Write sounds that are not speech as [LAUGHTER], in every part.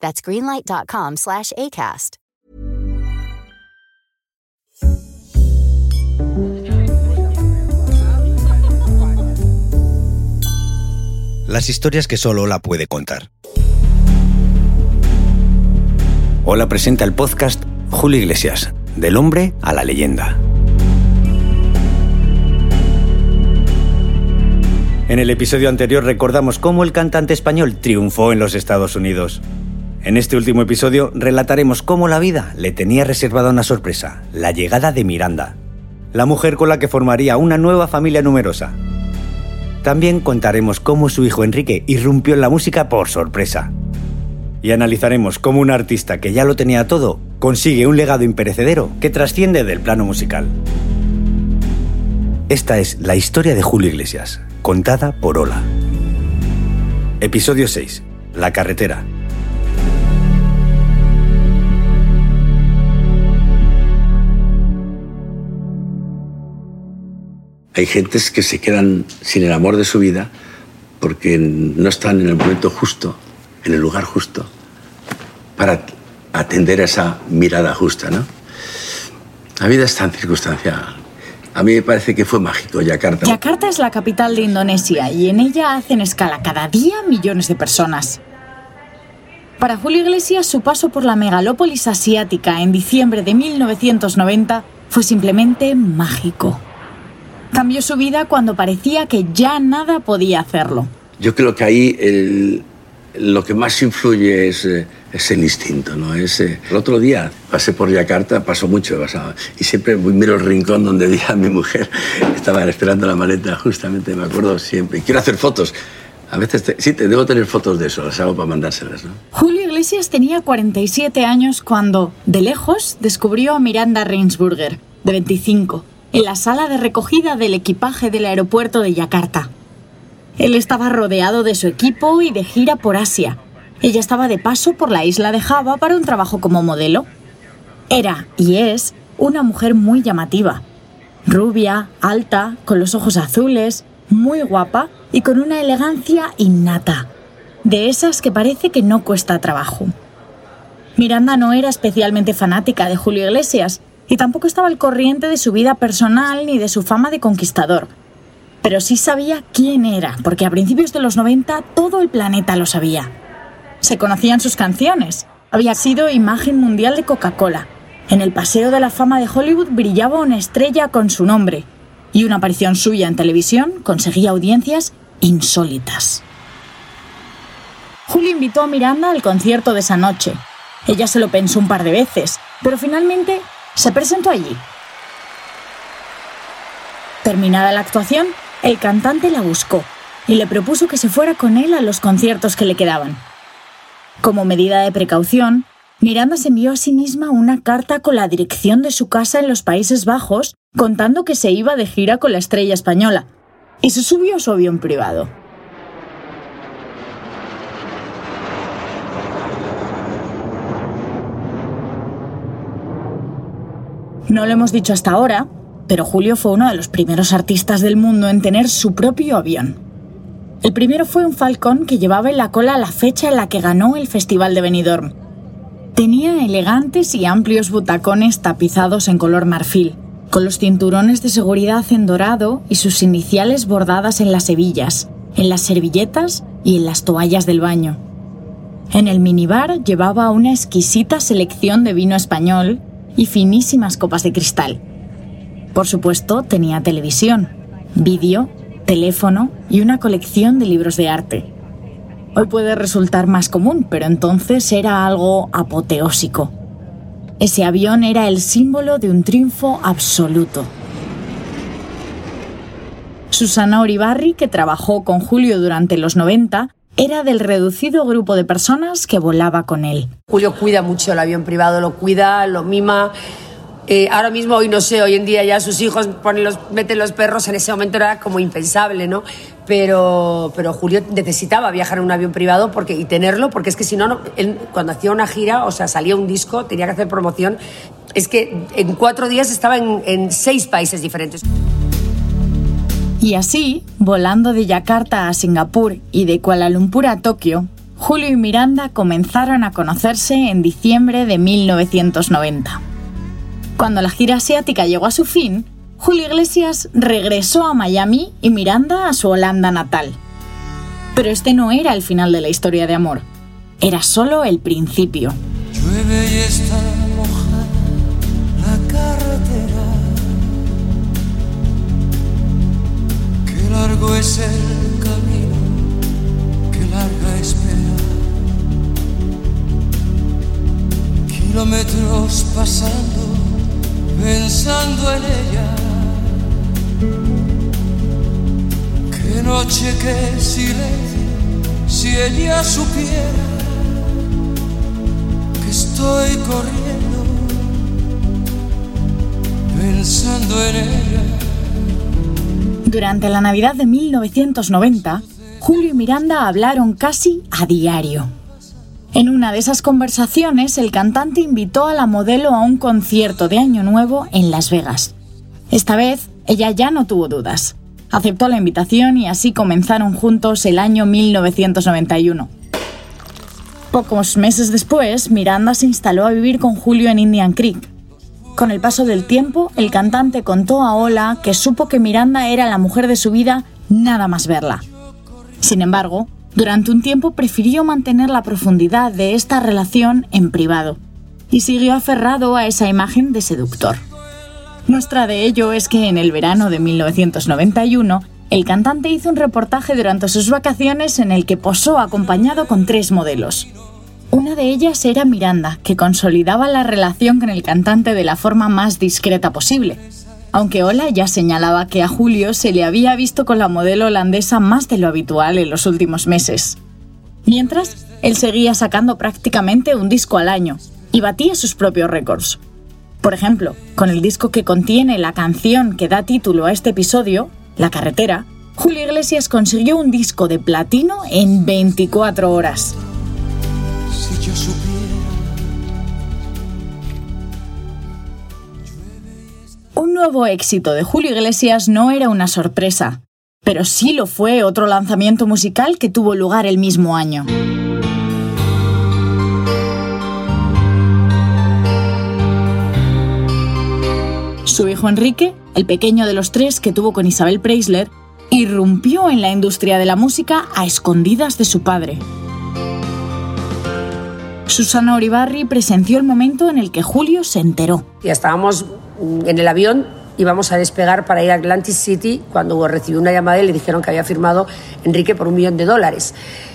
That's greenlight.com slash ACAST. Las historias que solo la puede contar. Hola presenta el podcast Julio Iglesias, del hombre a la leyenda. En el episodio anterior recordamos cómo el cantante español triunfó en los Estados Unidos. En este último episodio relataremos cómo la vida le tenía reservada una sorpresa, la llegada de Miranda, la mujer con la que formaría una nueva familia numerosa. También contaremos cómo su hijo Enrique irrumpió en la música por sorpresa. Y analizaremos cómo un artista que ya lo tenía todo consigue un legado imperecedero que trasciende del plano musical. Esta es la historia de Julio Iglesias, contada por Ola. Episodio 6. La carretera. Hay gentes que se quedan sin el amor de su vida porque no están en el momento justo, en el lugar justo, para atender a esa mirada justa, ¿no? La vida es tan circunstancial. A mí me parece que fue mágico Yakarta. Yakarta es la capital de Indonesia y en ella hacen escala cada día millones de personas. Para Julio Iglesias, su paso por la megalópolis asiática en diciembre de 1990 fue simplemente mágico. Cambió su vida cuando parecía que ya nada podía hacerlo. Yo creo que ahí el, lo que más influye es, eh, es el instinto, ¿no? Es, eh, el otro día pasé por Yakarta, pasó mucho, pasaba, y siempre miro el rincón donde [LAUGHS] a mi mujer, estaba esperando la maleta, justamente, me acuerdo siempre. Quiero hacer fotos. A veces, sí, te debo tener fotos de eso, las hago para mandárselas, ¿no? Julio Iglesias tenía 47 años cuando, de lejos, descubrió a Miranda Reinsburger, de 25, en la sala de recogida del equipaje del aeropuerto de Yakarta. Él estaba rodeado de su equipo y de gira por Asia. Ella estaba de paso por la isla de Java para un trabajo como modelo. Era y es una mujer muy llamativa. Rubia, alta, con los ojos azules, muy guapa y con una elegancia innata. De esas que parece que no cuesta trabajo. Miranda no era especialmente fanática de Julio Iglesias y tampoco estaba al corriente de su vida personal ni de su fama de conquistador pero sí sabía quién era, porque a principios de los 90 todo el planeta lo sabía. Se conocían sus canciones. Había sido imagen mundial de Coca-Cola. En el Paseo de la Fama de Hollywood brillaba una estrella con su nombre, y una aparición suya en televisión conseguía audiencias insólitas. Julio invitó a Miranda al concierto de esa noche. Ella se lo pensó un par de veces, pero finalmente se presentó allí. Terminada la actuación, el cantante la buscó y le propuso que se fuera con él a los conciertos que le quedaban. Como medida de precaución, Miranda se envió a sí misma una carta con la dirección de su casa en los Países Bajos, contando que se iba de gira con la estrella española, y se subió a su avión privado. No lo hemos dicho hasta ahora, pero Julio fue uno de los primeros artistas del mundo en tener su propio avión. El primero fue un Falcon que llevaba en la cola la fecha en la que ganó el Festival de Benidorm. Tenía elegantes y amplios butacones tapizados en color marfil, con los cinturones de seguridad en dorado y sus iniciales bordadas en las hebillas, en las servilletas y en las toallas del baño. En el minibar llevaba una exquisita selección de vino español y finísimas copas de cristal. Por supuesto, tenía televisión, vídeo, teléfono y una colección de libros de arte. Hoy puede resultar más común, pero entonces era algo apoteósico. Ese avión era el símbolo de un triunfo absoluto. Susana Oribarri, que trabajó con Julio durante los 90, era del reducido grupo de personas que volaba con él. Julio cuida mucho el avión privado, lo cuida, lo mima. Eh, ahora mismo, hoy no sé, hoy en día ya sus hijos ponen los, meten los perros, en ese momento era como impensable, ¿no? Pero, pero Julio necesitaba viajar en un avión privado porque, y tenerlo, porque es que si no, él, cuando hacía una gira, o sea, salía un disco, tenía que hacer promoción, es que en cuatro días estaba en, en seis países diferentes. Y así, volando de Yakarta a Singapur y de Kuala Lumpur a Tokio, Julio y Miranda comenzaron a conocerse en diciembre de 1990. Cuando la gira asiática llegó a su fin, Julio Iglesias regresó a Miami y Miranda a su Holanda natal. Pero este no era el final de la historia de amor, era solo el principio. Largo es el camino, qué larga espera. Kilómetros pasando, pensando en ella. Qué noche, qué silencio, si ella supiera que estoy corriendo, pensando en ella. Durante la Navidad de 1990, Julio y Miranda hablaron casi a diario. En una de esas conversaciones, el cantante invitó a la modelo a un concierto de Año Nuevo en Las Vegas. Esta vez, ella ya no tuvo dudas. Aceptó la invitación y así comenzaron juntos el año 1991. Pocos meses después, Miranda se instaló a vivir con Julio en Indian Creek. Con el paso del tiempo, el cantante contó a Ola que supo que Miranda era la mujer de su vida nada más verla. Sin embargo, durante un tiempo prefirió mantener la profundidad de esta relación en privado y siguió aferrado a esa imagen de seductor. Muestra de ello es que en el verano de 1991, el cantante hizo un reportaje durante sus vacaciones en el que posó acompañado con tres modelos. Una de ellas era Miranda, que consolidaba la relación con el cantante de la forma más discreta posible. Aunque Ola ya señalaba que a Julio se le había visto con la modelo holandesa más de lo habitual en los últimos meses. Mientras, él seguía sacando prácticamente un disco al año y batía sus propios récords. Por ejemplo, con el disco que contiene la canción que da título a este episodio, La carretera, Julio Iglesias consiguió un disco de platino en 24 horas. Un nuevo éxito de Julio Iglesias no era una sorpresa, pero sí lo fue otro lanzamiento musical que tuvo lugar el mismo año. Su hijo Enrique, el pequeño de los tres que tuvo con Isabel Preisler, irrumpió en la industria de la música a escondidas de su padre. Susana Oribarri presenció el momento en el que Julio se enteró. Ya estábamos mm, en el avión, íbamos a despegar para ir a Atlantic City cuando recibió una llamada y le dijeron que había firmado Enrique por un millón de dólares.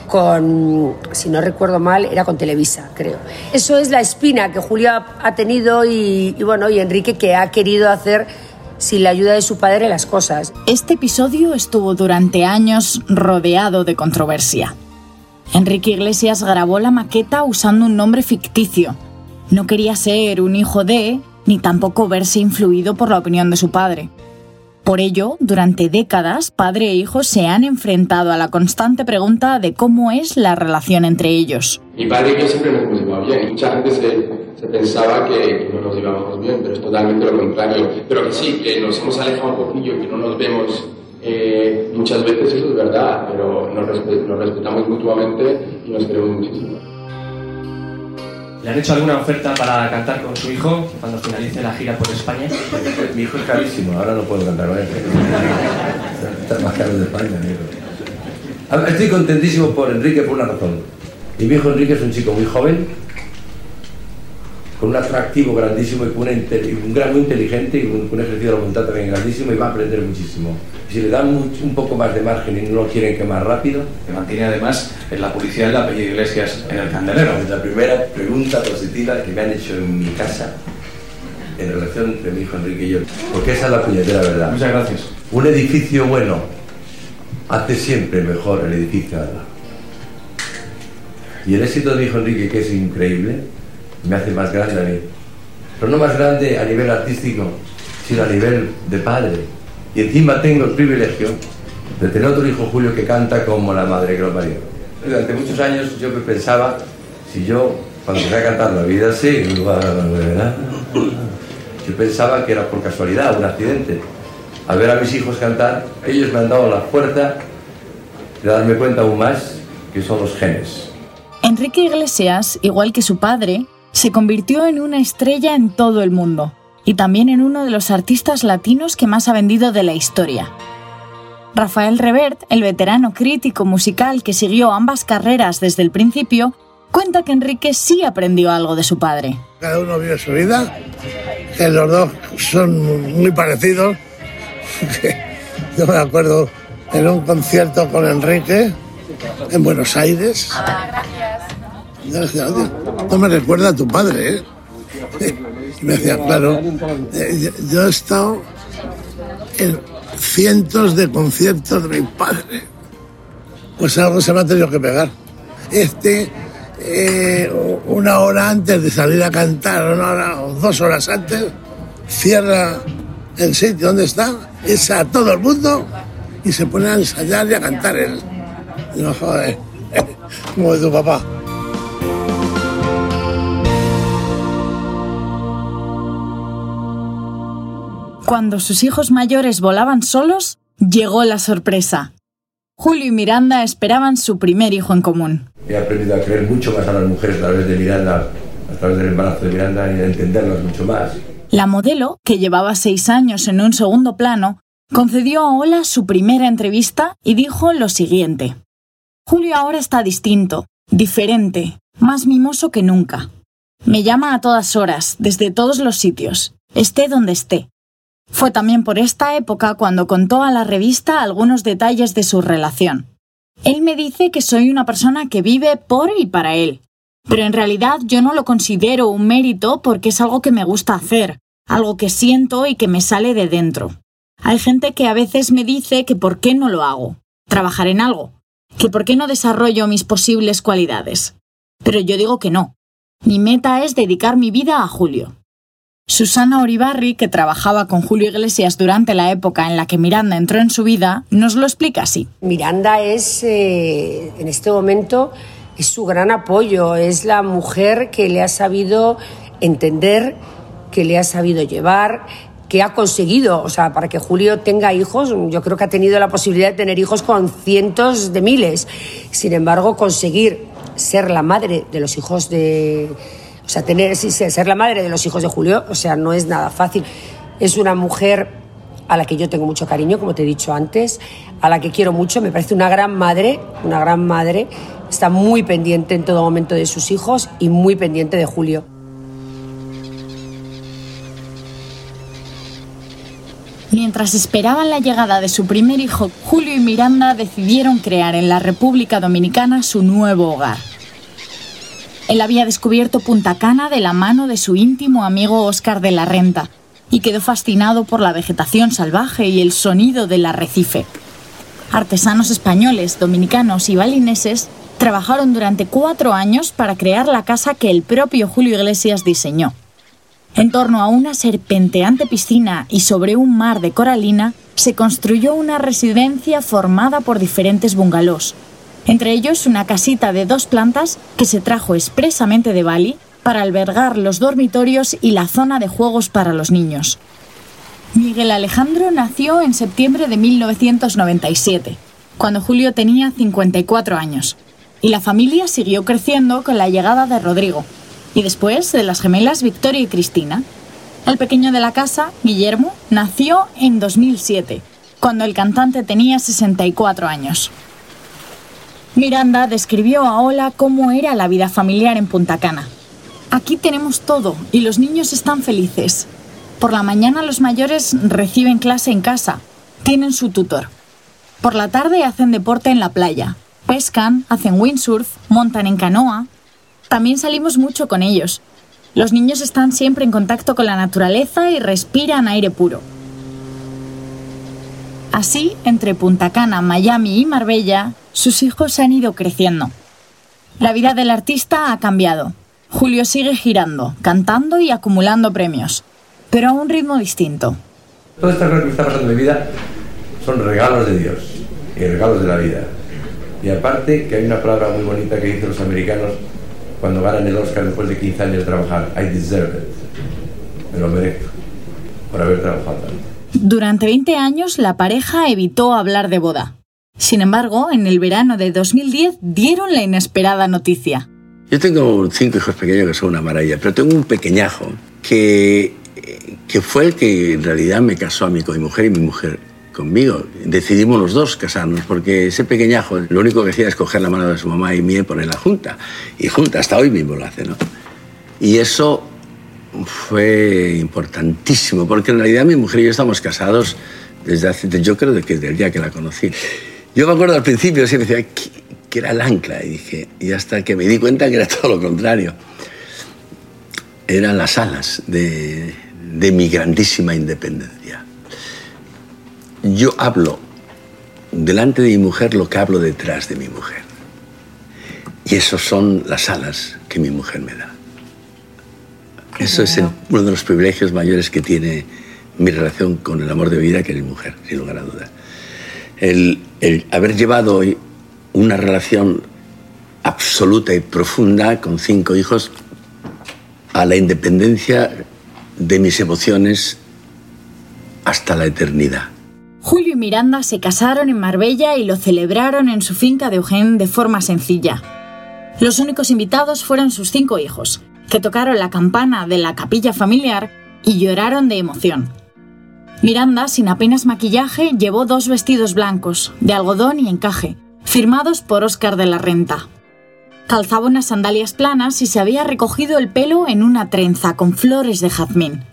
Con, si no recuerdo mal, era con Televisa, creo. Eso es la espina que Julio ha, ha tenido y, y bueno, y Enrique que ha querido hacer sin la ayuda de su padre las cosas. Este episodio estuvo durante años rodeado de controversia. Enrique Iglesias grabó la maqueta usando un nombre ficticio. No quería ser un hijo de, ni tampoco verse influido por la opinión de su padre. Por ello, durante décadas, padre e hijo se han enfrentado a la constante pregunta de cómo es la relación entre ellos. Mi padre y yo siempre nos llevado bien. Mucha gente se, se pensaba que no nos llevábamos bien, pero es totalmente lo contrario. Pero que sí, que nos hemos alejado un poquillo, que no nos vemos eh, muchas veces, eso es verdad, pero nos, respe- nos respetamos mutuamente y nos queremos muchísimo. ¿Le han hecho alguna oferta para cantar con su hijo cuando finalice la gira por España? Mi hijo es carísimo, ahora no puedo cantar con él. Está más caro de España, mi hijo. A ver, Estoy contentísimo por Enrique por una razón. Y mi hijo Enrique es un chico muy joven, con un atractivo grandísimo y con un gran muy inteligente y con un ejercicio de la voluntad también grandísimo y va a aprender muchísimo. Si le dan un poco más de margen y no lo quieren quemar rápido, que mantiene además en la publicidad del apellido Iglesias en el candelero. es la primera pregunta positiva que me han hecho en mi casa en relación entre mi hijo Enrique y yo. Porque esa es la puñetera verdad. Muchas gracias. Un edificio bueno hace siempre mejor el edificio lado. Y el éxito de mi hijo Enrique, que es increíble, me hace más grande a mí. Pero no más grande a nivel artístico, sino a nivel de padre. Y encima tengo el privilegio de tener otro hijo Julio que canta como la madre que lo parió. Durante muchos años yo pensaba, si yo, cuando empecé a cantar La vida sigue, yo pensaba que era por casualidad, un accidente. Al ver a mis hijos cantar, ellos me han dado la fuerza de darme cuenta aún más que son los genes. Enrique Iglesias, igual que su padre, se convirtió en una estrella en todo el mundo y también en uno de los artistas latinos que más ha vendido de la historia. Rafael Revert, el veterano crítico musical que siguió ambas carreras desde el principio, cuenta que Enrique sí aprendió algo de su padre. Cada uno vive su vida, que los dos son muy parecidos. [LAUGHS] Yo me acuerdo en un concierto con Enrique en Buenos Aires. Gracias. No me recuerda a tu padre, ¿eh? [LAUGHS] Me decía, claro, eh, yo he estado en cientos de conciertos de mi padre. Pues algo se me ha tenido que pegar. Este, eh, una hora antes de salir a cantar, una hora o dos horas antes, cierra el sitio donde está, es a todo el mundo y se pone a ensayar y a cantar él. No joder, [LAUGHS] como de tu papá. Cuando sus hijos mayores volaban solos, llegó la sorpresa. Julio y Miranda esperaban su primer hijo en común. He aprendido a creer mucho más a las mujeres a través de Miranda, a través del embarazo de Miranda y a entenderlas mucho más. La modelo, que llevaba seis años en un segundo plano, concedió a Ola su primera entrevista y dijo lo siguiente. Julio ahora está distinto, diferente, más mimoso que nunca. Me llama a todas horas, desde todos los sitios, esté donde esté. Fue también por esta época cuando contó a la revista algunos detalles de su relación. Él me dice que soy una persona que vive por y para él, pero en realidad yo no lo considero un mérito porque es algo que me gusta hacer, algo que siento y que me sale de dentro. Hay gente que a veces me dice que por qué no lo hago, trabajar en algo, que por qué no desarrollo mis posibles cualidades. Pero yo digo que no. Mi meta es dedicar mi vida a Julio. Susana Oribarri, que trabajaba con Julio Iglesias durante la época en la que Miranda entró en su vida, nos lo explica así. Miranda es, eh, en este momento, es su gran apoyo, es la mujer que le ha sabido entender, que le ha sabido llevar, que ha conseguido, o sea, para que Julio tenga hijos, yo creo que ha tenido la posibilidad de tener hijos con cientos de miles. Sin embargo, conseguir ser la madre de los hijos de o sea, tener, ser la madre de los hijos de Julio, o sea, no es nada fácil. Es una mujer a la que yo tengo mucho cariño, como te he dicho antes, a la que quiero mucho, me parece una gran madre, una gran madre, está muy pendiente en todo momento de sus hijos y muy pendiente de Julio. Mientras esperaban la llegada de su primer hijo, Julio y Miranda decidieron crear en la República Dominicana su nuevo hogar. Él había descubierto Punta Cana de la mano de su íntimo amigo Oscar de la Renta y quedó fascinado por la vegetación salvaje y el sonido del arrecife. Artesanos españoles, dominicanos y balineses trabajaron durante cuatro años para crear la casa que el propio Julio Iglesias diseñó. En torno a una serpenteante piscina y sobre un mar de coralina se construyó una residencia formada por diferentes bungalows, entre ellos una casita de dos plantas que se trajo expresamente de Bali para albergar los dormitorios y la zona de juegos para los niños. Miguel Alejandro nació en septiembre de 1997, cuando Julio tenía 54 años, y la familia siguió creciendo con la llegada de Rodrigo, y después de las gemelas Victoria y Cristina. El pequeño de la casa, Guillermo, nació en 2007, cuando el cantante tenía 64 años. Miranda describió a Ola cómo era la vida familiar en Punta Cana. Aquí tenemos todo y los niños están felices. Por la mañana los mayores reciben clase en casa, tienen su tutor. Por la tarde hacen deporte en la playa, pescan, hacen windsurf, montan en canoa. También salimos mucho con ellos. Los niños están siempre en contacto con la naturaleza y respiran aire puro. Así, entre Punta Cana, Miami y Marbella, sus hijos han ido creciendo. La vida del artista ha cambiado. Julio sigue girando, cantando y acumulando premios, pero a un ritmo distinto. Todo esto que está pasando en mi vida son regalos de Dios y regalos de la vida. Y aparte que hay una palabra muy bonita que dicen los americanos cuando ganan el Oscar después de 15 años de trabajar, I deserve it, me lo merezco por haber trabajado tanto. Durante 20 años la pareja evitó hablar de boda. Sin embargo, en el verano de 2010 dieron la inesperada noticia. Yo tengo cinco hijos pequeños que son una maravilla, pero tengo un pequeñajo que, que fue el que en realidad me casó a mí con mi mujer y mi mujer conmigo. Decidimos los dos casarnos porque ese pequeñajo lo único que hacía es coger la mano de su mamá y mía y ponerla junta. Y junta, hasta hoy mismo lo hace, ¿no? Y eso fue importantísimo porque en realidad mi mujer y yo estamos casados desde hace, yo creo que desde el día que la conocí. Yo me acuerdo al principio siempre decía que, era el ancla y hasta que me di cuenta que era [LAUGHS] todo lo contrario. Eran las alas de, de mi grandísima independencia. Yo hablo delante de mi mujer lo que hablo detrás de mi mujer. Y esos son las alas que mi mujer me da. Eso es el- uno de los privilegios mayores que tiene mi relación con el amor de vida, que es mi mujer, sin lugar a dudas. El, el haber llevado hoy una relación absoluta y profunda con cinco hijos a la independencia de mis emociones hasta la eternidad. Julio y Miranda se casaron en Marbella y lo celebraron en su finca de Eugene de forma sencilla. Los únicos invitados fueron sus cinco hijos, que tocaron la campana de la capilla familiar y lloraron de emoción. Miranda, sin apenas maquillaje, llevó dos vestidos blancos, de algodón y encaje, firmados por Óscar de la Renta. Calzaba unas sandalias planas y se había recogido el pelo en una trenza con flores de jazmín.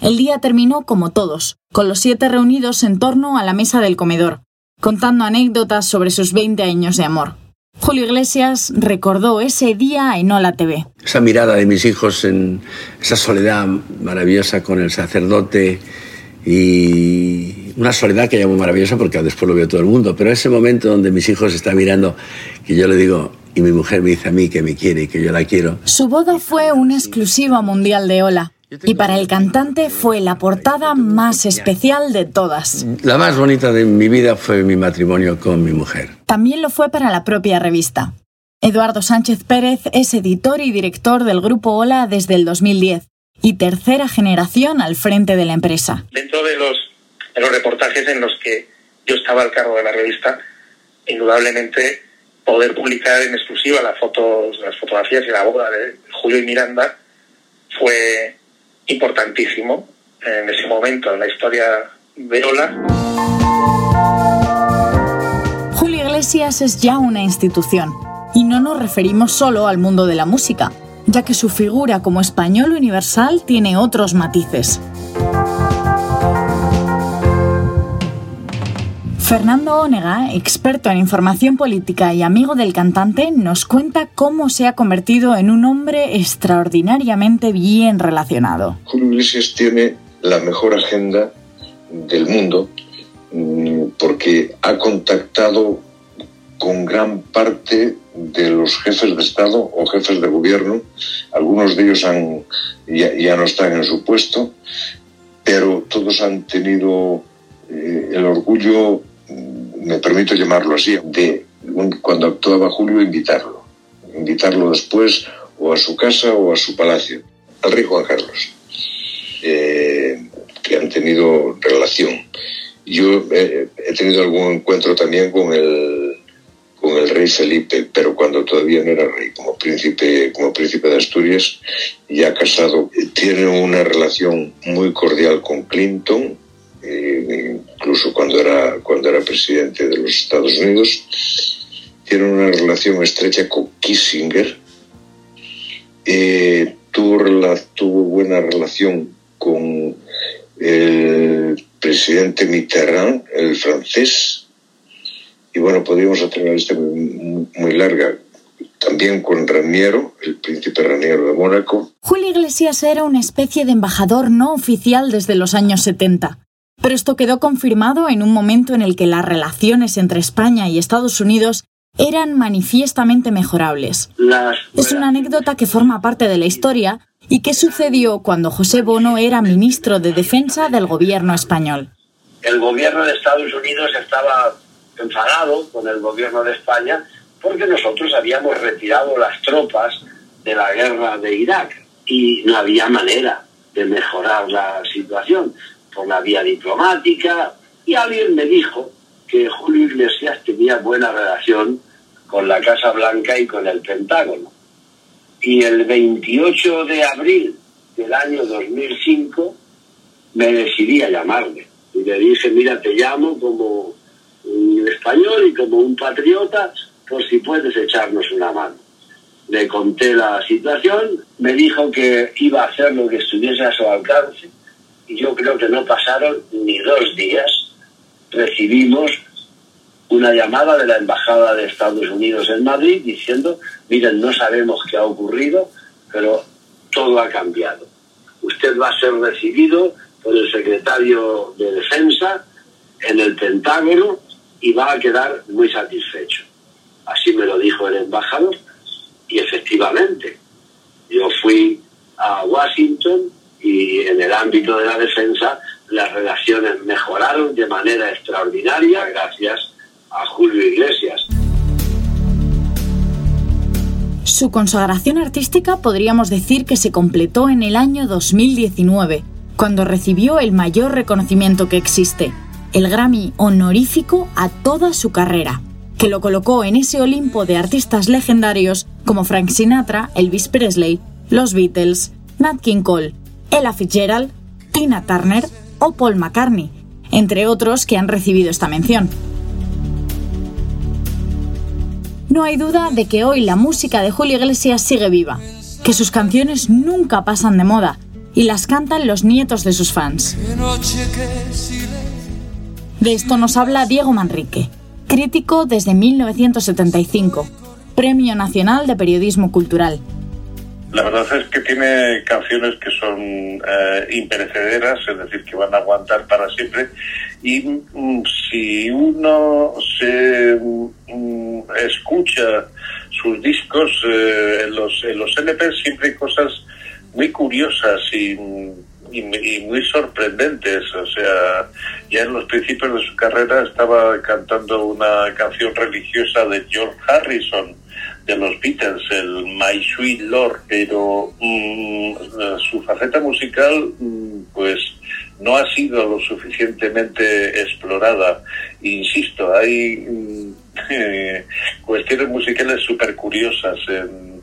El día terminó como todos, con los siete reunidos en torno a la mesa del comedor, contando anécdotas sobre sus 20 años de amor. Julio Iglesias recordó ese día en Ola TV. Esa mirada de mis hijos en esa soledad maravillosa con el sacerdote y una soledad que llamo maravillosa porque después lo veo todo el mundo, pero ese momento donde mis hijos están mirando que yo le digo y mi mujer me dice a mí que me quiere y que yo la quiero, Su boda fue una exclusiva mundial de Ola, y para el cantante fue la portada más especial de todas. la más bonita de mi vida fue mi matrimonio con mi mujer. También lo fue para la propia revista. Eduardo Sánchez Pérez es editor y director del grupo Ola desde el 2010 y tercera generación al frente de la empresa. dentro de los, de los reportajes en los que yo estaba al cargo de la revista, indudablemente poder publicar en exclusiva las fotos, las fotografías y la boda de Julio y Miranda fue importantísimo en ese momento en la historia de Ola. Julio Iglesias es ya una institución, y no nos referimos solo al mundo de la música, ya que su figura como español universal tiene otros matices. Fernando Onega, experto en información política y amigo del cantante, nos cuenta cómo se ha convertido en un hombre extraordinariamente bien relacionado. Julio Iglesias tiene la mejor agenda del mundo mm, porque ha contactado con gran parte de los jefes de Estado o jefes de gobierno. Algunos de ellos han, ya, ya no están en su puesto, pero todos han tenido eh, el orgullo, me permito llamarlo así, de cuando actuaba Julio invitarlo. Invitarlo después o a su casa o a su palacio, al rey Juan Carlos eh, que han tenido relación. Yo eh, he tenido algún encuentro también con el, con el rey Felipe, pero cuando todavía no era rey, como príncipe, como príncipe de Asturias, ya casado. Tiene una relación muy cordial con Clinton, eh, incluso cuando era, cuando era presidente de los Estados Unidos. Tiene una relación estrecha con Kissinger. Eh, tuvo, tuvo buena relación con el presidente Mitterrand, el francés, y bueno, podríamos hacer una lista muy- muy larga. También con Raniero, el príncipe Raniero de Mónaco. Julio Iglesias era una especie de embajador no oficial desde los años 70. Pero esto quedó confirmado en un momento en el que las relaciones entre España y Estados Unidos eran manifiestamente mejorables. Es una anécdota que forma parte de la historia y que sucedió cuando José Bono era ministro de Defensa del gobierno español. El gobierno de Estados Unidos estaba enfadado con el gobierno de España porque nosotros habíamos retirado las tropas de la guerra de Irak y no había manera de mejorar la situación por la vía diplomática y alguien me dijo que Julio Iglesias tenía buena relación con la Casa Blanca y con el Pentágono. Y el 28 de abril del año 2005 me decidí a llamarle. Y le dije, mira, te llamo como un español y como un patriota por si puedes echarnos una mano. Le conté la situación, me dijo que iba a hacer lo que estuviese a su alcance y yo creo que no pasaron ni dos días. Recibimos una llamada de la Embajada de Estados Unidos en Madrid diciendo, miren, no sabemos qué ha ocurrido, pero todo ha cambiado. Usted va a ser recibido por el secretario de Defensa en el Pentágono y va a quedar muy satisfecho. Así me lo dijo el embajador y efectivamente yo fui a Washington y en el ámbito de la defensa las relaciones mejoraron de manera extraordinaria gracias a Julio Iglesias. Su consagración artística podríamos decir que se completó en el año 2019, cuando recibió el mayor reconocimiento que existe, el Grammy honorífico a toda su carrera, que lo colocó en ese Olimpo de artistas legendarios como Frank Sinatra, Elvis Presley, los Beatles, Nat King Cole, Ella Fitzgerald, Tina Turner o Paul McCartney, entre otros que han recibido esta mención. No hay duda de que hoy la música de Julio Iglesias sigue viva, que sus canciones nunca pasan de moda y las cantan los nietos de sus fans. De esto nos habla Diego Manrique, crítico desde 1975, Premio Nacional de Periodismo Cultural. La verdad es que tiene canciones que son eh, imperecederas, es decir, que van a aguantar para siempre. Y mm, si uno se mm, escucha sus discos, eh, en, los, en los LP siempre hay cosas muy curiosas y, y, muy sorprendentes. O sea, ya en los principios de su carrera estaba cantando una canción religiosa de George Harrison de los Beatles, el My Sweet Lord, pero mm, su faceta musical, mm, pues no ha sido lo suficientemente explorada. Insisto, hay mm, [LAUGHS] cuestiones musicales súper curiosas en,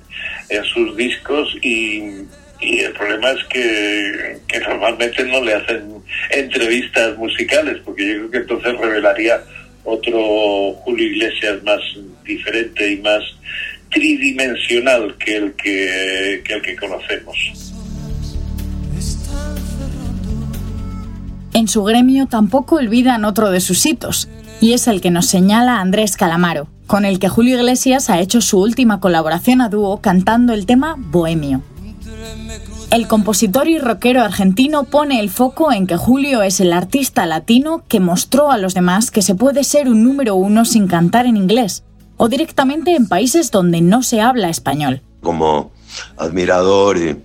sus discos y, y, el problema es que, que normalmente no le hacen entrevistas musicales, porque yo creo que entonces revelaría otro Julio Iglesias más diferente y más tridimensional que el que, el que conocemos. En su gremio tampoco olvidan otro de sus hitos, y es el que nos señala Andrés Calamaro, con el que Julio Iglesias ha hecho su última colaboración a dúo cantando el tema Bohemio. El compositor y rockero argentino pone el foco en que Julio es el artista latino que mostró a los demás que se puede ser un número uno sin cantar en inglés, o directamente en países donde no se habla español. Como admirador y eh,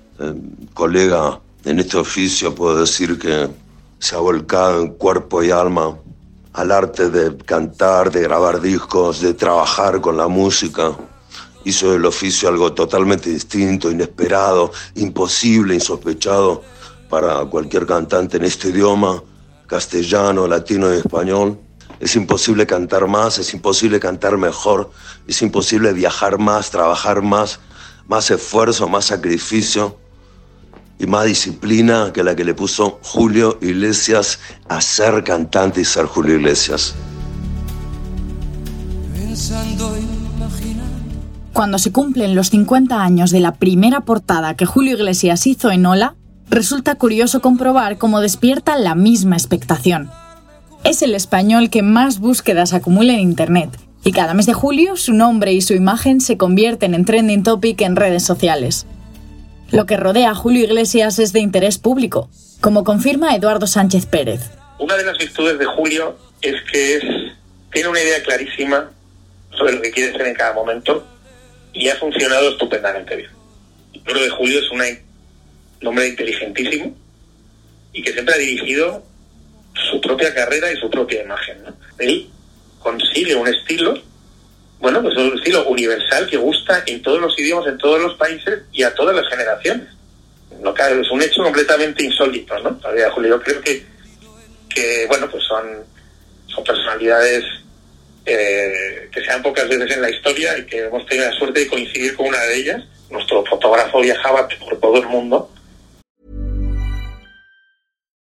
colega en este oficio puedo decir que se ha volcado en cuerpo y alma al arte de cantar, de grabar discos, de trabajar con la música. Hizo del oficio algo totalmente distinto, inesperado, imposible, insospechado para cualquier cantante en este idioma, castellano, latino y español. Es imposible cantar más, es imposible cantar mejor, es imposible viajar más, trabajar más, más esfuerzo, más sacrificio y más disciplina que la que le puso Julio Iglesias a ser cantante y ser Julio Iglesias. Cuando se cumplen los 50 años de la primera portada que Julio Iglesias hizo en Ola, resulta curioso comprobar cómo despierta la misma expectación. Es el español que más búsquedas acumula en Internet y cada mes de julio su nombre y su imagen se convierten en trending topic en redes sociales. Lo que rodea a Julio Iglesias es de interés público, como confirma Eduardo Sánchez Pérez. Una de las virtudes de Julio es que es, tiene una idea clarísima sobre lo que quiere ser en cada momento y ha funcionado estupendamente bien. Yo creo que Julio es un hombre inteligentísimo y que siempre ha dirigido su propia carrera y su propia imagen. ¿no? Él consigue un estilo, bueno, pues un estilo universal que gusta en todos los idiomas, en todos los países y a todas las generaciones. No, claro, es un hecho completamente insólito, ¿no? Todavía, Julio, yo creo que, que bueno, pues son personalidades que sean pocas veces en la historia y que hemos tenido la suerte de coincidir con una de ellas. Nuestro fotógrafo viajaba por todo el mundo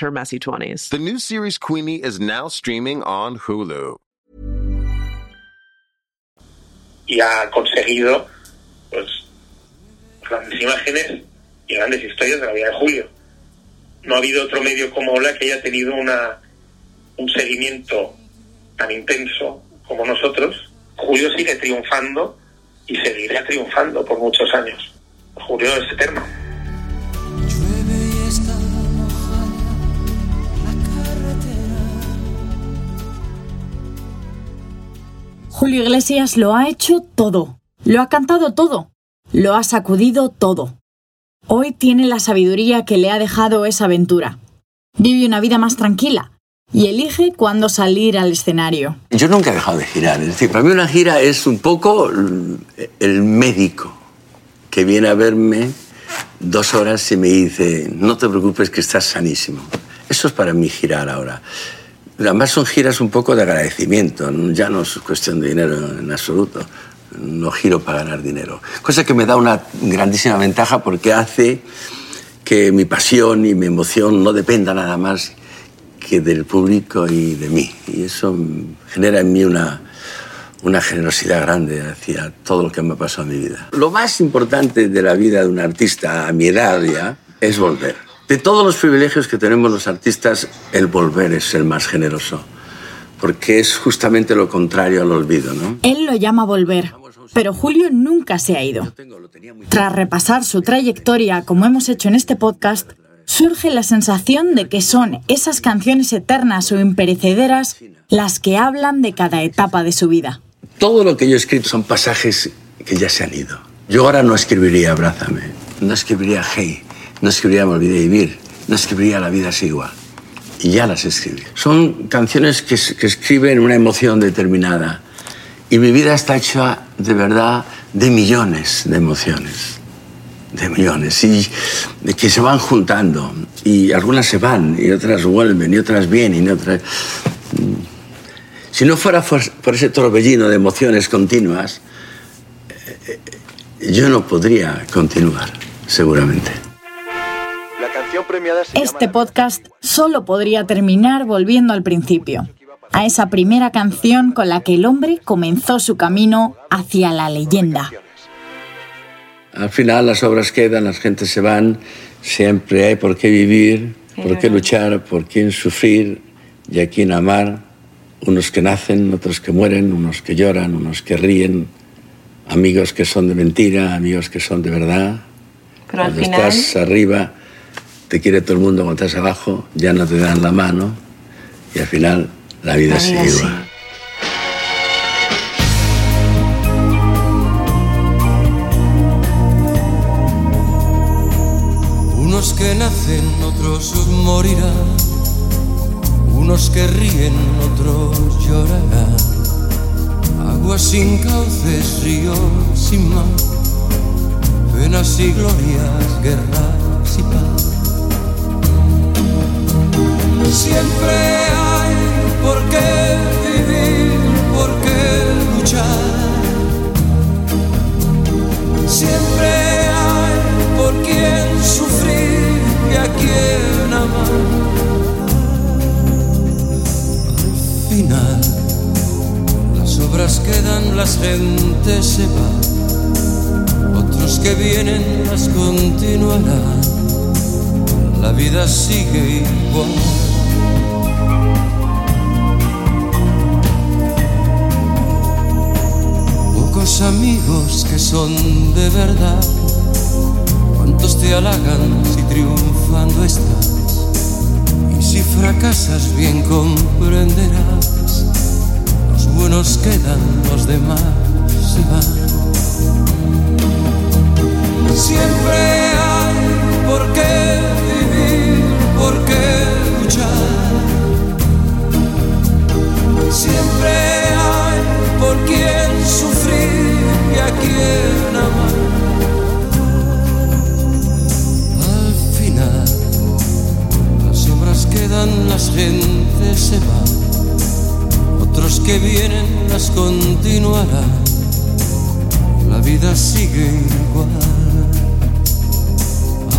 her messy 20s. The new series Queenie is now streaming on Hulu. y ha conseguido pues grandes imágenes y grandes historias de la vida de Julio. No ha habido otro medio como Ola que haya tenido una un seguimiento tan intenso como nosotros. Julio sigue triunfando y seguirá triunfando por muchos años. Julio es eterno. Julio Iglesias lo ha hecho todo, lo ha cantado todo, lo ha sacudido todo. Hoy tiene la sabiduría que le ha dejado esa aventura. Vive una vida más tranquila y elige cuándo salir al escenario. Yo nunca he dejado de girar. Es decir, para mí una gira es un poco el médico que viene a verme dos horas y me dice, no te preocupes que estás sanísimo. Eso es para mí girar ahora. Además son giras un poco de agradecimiento, ya no es cuestión de dinero en absoluto. No giro para ganar dinero. Cosa que me da una grandísima ventaja porque hace que mi pasión y mi emoción no dependa nada más que del público y de mí. Y eso genera en mí una, una generosidad grande hacia todo lo que me ha pasado en mi vida. Lo más importante de la vida de un artista a mi edad ya es volver. De todos los privilegios que tenemos los artistas, el volver es el más generoso, porque es justamente lo contrario al olvido, ¿no? Él lo llama volver, pero Julio nunca se ha ido. Tras repasar su trayectoria, como hemos hecho en este podcast, surge la sensación de que son esas canciones eternas o imperecederas las que hablan de cada etapa de su vida. Todo lo que yo he escrito son pasajes que ya se han ido. Yo ahora no escribiría Abrázame, no escribiría Hey, no escribiría olvidé vivir, no escribiría La vida es igual. Y ya las escribí. Son canciones que, que escriben una emoción determinada. Y mi vida está hecha de verdad de millones de emociones. De millones. Y que se van juntando. Y algunas se van, y otras vuelven, y otras vienen, y otras. Si no fuera por, ese torbellino de emociones continuas, eh, yo no podría continuar, seguramente. Este podcast solo podría terminar volviendo al principio, a esa primera canción con la que el hombre comenzó su camino hacia la leyenda. Al final las obras quedan, las gentes se van, siempre hay por qué vivir, por qué luchar, por quién sufrir y a quién amar. Unos que nacen, otros que mueren, unos que lloran, unos que ríen, amigos que son de mentira, amigos que son de verdad. Pero al Cuando final- estás arriba, te quiere todo el mundo, cuando estás abajo, ya no te dan la mano y al final la vida La sigue vida igual. Unos que nacen, otros morirán. Unos que ríen, otros llorarán. Aguas sin cauces, ríos sin mar. Penas y glorias, guerras y paz. Siempre hay por qué vivir, por qué luchar. Siempre hay por quien sufrir y a quien amar. Al final, las obras quedan, las gentes se van, otros que vienen las continuarán. La vida sigue igual. Pocos amigos que son de verdad, cuántos te halagan si triunfando estás. Y si fracasas bien comprenderás, los buenos quedan, los demás se van. Siempre hay por qué vivir, por qué luchar. Siempre hay por quién sufrir y a quién amar. Al final, las obras quedan, las gentes se van. Otros que vienen las continuarán. La vida sigue igual.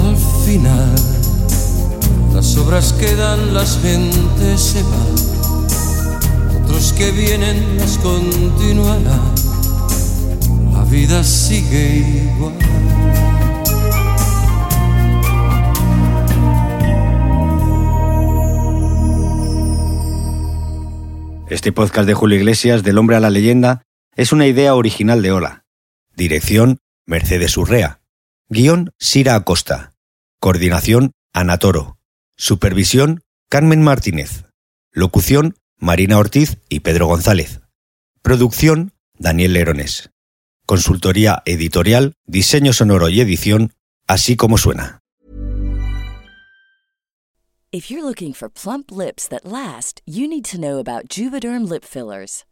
Al final, las obras quedan, las gentes se van. Otros que vienen las continuarán. La vida sigue igual. Este podcast de Julio Iglesias, Del hombre a la leyenda, es una idea original de Ola. Dirección, Mercedes Urrea. Guión, Sira Acosta. Coordinación, Ana Toro. Supervisión, Carmen Martínez. Locución, Marina Ortiz y Pedro González. Producción, Daniel Lerones. Consultoría editorial, diseño sonoro y edición, así como suena. If you're looking for plump lips that last, you need to know about Juvederm lip fillers.